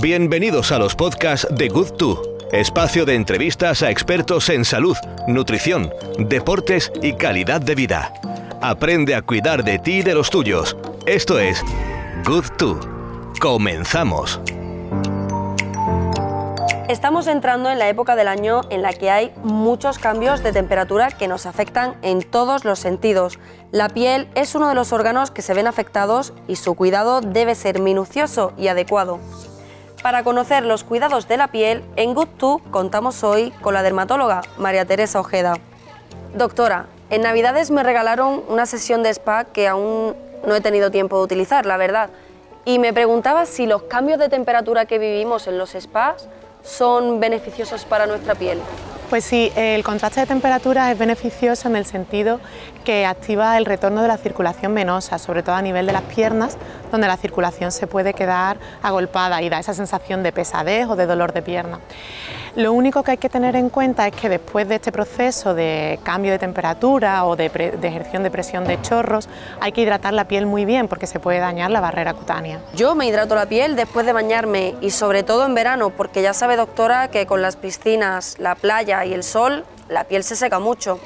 Bienvenidos a los podcasts de Good To, espacio de entrevistas a expertos en salud, nutrición, deportes y calidad de vida. Aprende a cuidar de ti y de los tuyos. Esto es Good To. Comenzamos. Estamos entrando en la época del año en la que hay muchos cambios de temperatura que nos afectan en todos los sentidos. La piel es uno de los órganos que se ven afectados y su cuidado debe ser minucioso y adecuado. Para conocer los cuidados de la piel, en Good2 contamos hoy con la dermatóloga María Teresa Ojeda. Doctora, en Navidades me regalaron una sesión de spa que aún no he tenido tiempo de utilizar, la verdad. Y me preguntaba si los cambios de temperatura que vivimos en los spas son beneficiosos para nuestra piel. Pues sí, el contraste de temperatura es beneficioso en el sentido que activa el retorno de la circulación venosa, sobre todo a nivel de las piernas, donde la circulación se puede quedar agolpada y da esa sensación de pesadez o de dolor de pierna. Lo único que hay que tener en cuenta es que después de este proceso de cambio de temperatura o de, ejerción de presión de chorros, hay que hidratar la piel muy bien porque se puede dañar la barrera cutánea. Yo me hidrato la piel después de bañarme y sobre todo en verano porque ya sabe doctora que con las piscinas, la playa y el sol la piel se seca mucho.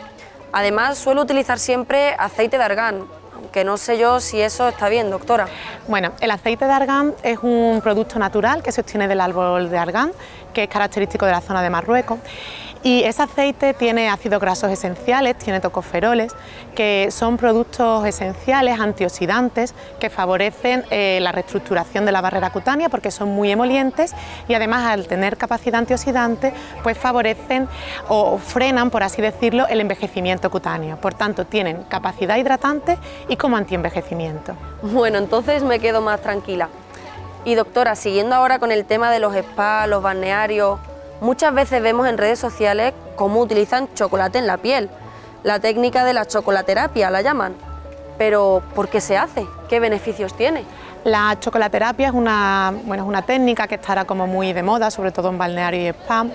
Además suelo utilizar siempre aceite de argán, que no sé yo si eso está bien, doctora. Bueno, el aceite de argán es un producto natural que se obtiene del árbol de argán, que es característico de la zona de Marruecos y ese aceite tiene ácidos grasos esenciales, tiene tocoferoles, que son productos esenciales, antioxidantes, que favorecen eh, la reestructuración de la barrera cutánea porque son muy emolientes y además al tener capacidad antioxidante, pues favorecen o frenan, por así decirlo, el envejecimiento cutáneo. Por tanto, tienen capacidad hidratante y como antienvejecimiento. Bueno, entonces me quedo más tranquila. Y doctora, siguiendo ahora con el tema de los spas, los balnearios, Muchas veces vemos en redes sociales cómo utilizan chocolate en la piel. La técnica de la chocolaterapia la llaman. Pero ¿por qué se hace? ¿Qué beneficios tiene? La chocolaterapia es una, bueno, es una técnica que estará como muy de moda, sobre todo en balneario y spa.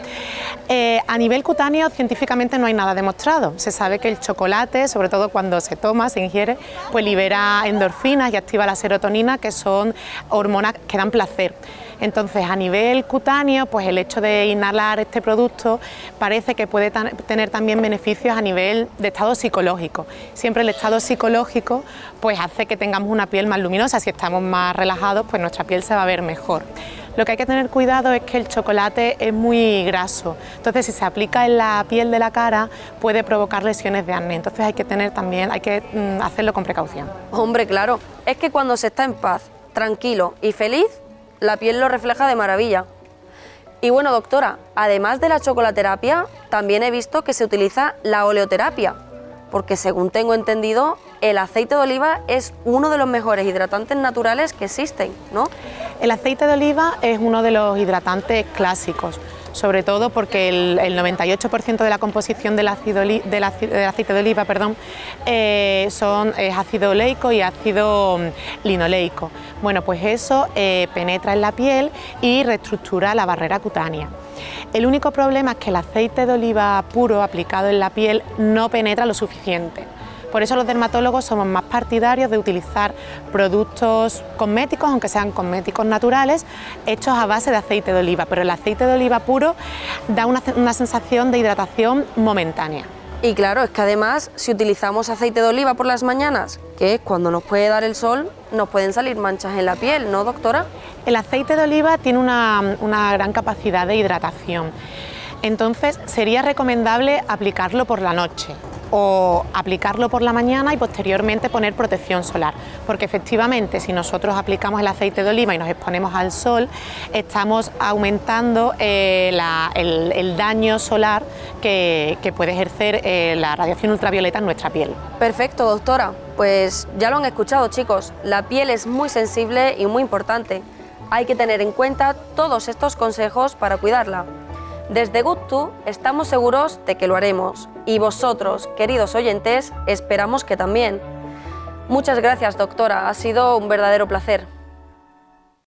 Eh, a nivel cutáneo, científicamente no hay nada demostrado. Se sabe que el chocolate, sobre todo cuando se toma, se ingiere, pues libera endorfinas y activa la serotonina, que son hormonas que dan placer. Entonces, a nivel cutáneo, pues el hecho de inhalar este producto parece que puede tener también beneficios a nivel de estado psicológico. Siempre el estado psicológico pues hace que tengamos una piel más luminosa, si estamos más relajados, pues nuestra piel se va a ver mejor. Lo que hay que tener cuidado es que el chocolate es muy graso, entonces si se aplica en la piel de la cara puede provocar lesiones de acné, entonces hay que tener también, hay que mm, hacerlo con precaución. Hombre, claro, es que cuando se está en paz, tranquilo y feliz, la piel lo refleja de maravilla. Y bueno, doctora, además de la chocolaterapia, también he visto que se utiliza la oleoterapia, porque según tengo entendido, el aceite de oliva es uno de los mejores hidratantes naturales que existen, ¿no? El aceite de oliva es uno de los hidratantes clásicos sobre todo porque el, 98% de la composición del, aceite de oliva perdón, eh, son, es ácido oleico y ácido mm, linoleico. Bueno, pues eso eh, penetra en la piel y reestructura la barrera cutánea. El único problema es que el aceite de oliva puro aplicado en la piel no penetra lo suficiente. Por eso los dermatólogos somos más partidarios de utilizar productos cosméticos, aunque sean cosméticos naturales, hechos a base de aceite de oliva, pero el aceite de oliva puro da una, sensación de hidratación momentánea. Y claro, es que además si utilizamos aceite de oliva por las mañanas, que es cuando nos puede dar el sol, nos pueden salir manchas en la piel, ¿no, doctora? El aceite de oliva tiene una, una gran capacidad de hidratación, entonces sería recomendable aplicarlo por la noche o aplicarlo por la mañana y posteriormente poner protección solar, porque efectivamente si nosotros aplicamos el aceite de oliva y nos exponemos al sol, estamos aumentando eh, el, daño solar que, puede ejercer eh, la radiación ultravioleta en nuestra piel. Perfecto, doctora. Pues ya lo han escuchado chicos, la piel es muy sensible y muy importante. Hay que tener en cuenta todos estos consejos para cuidarla. Desde Good estamos seguros de que lo haremos y vosotros, queridos oyentes, esperamos que también. Muchas gracias, doctora, ha sido un verdadero placer.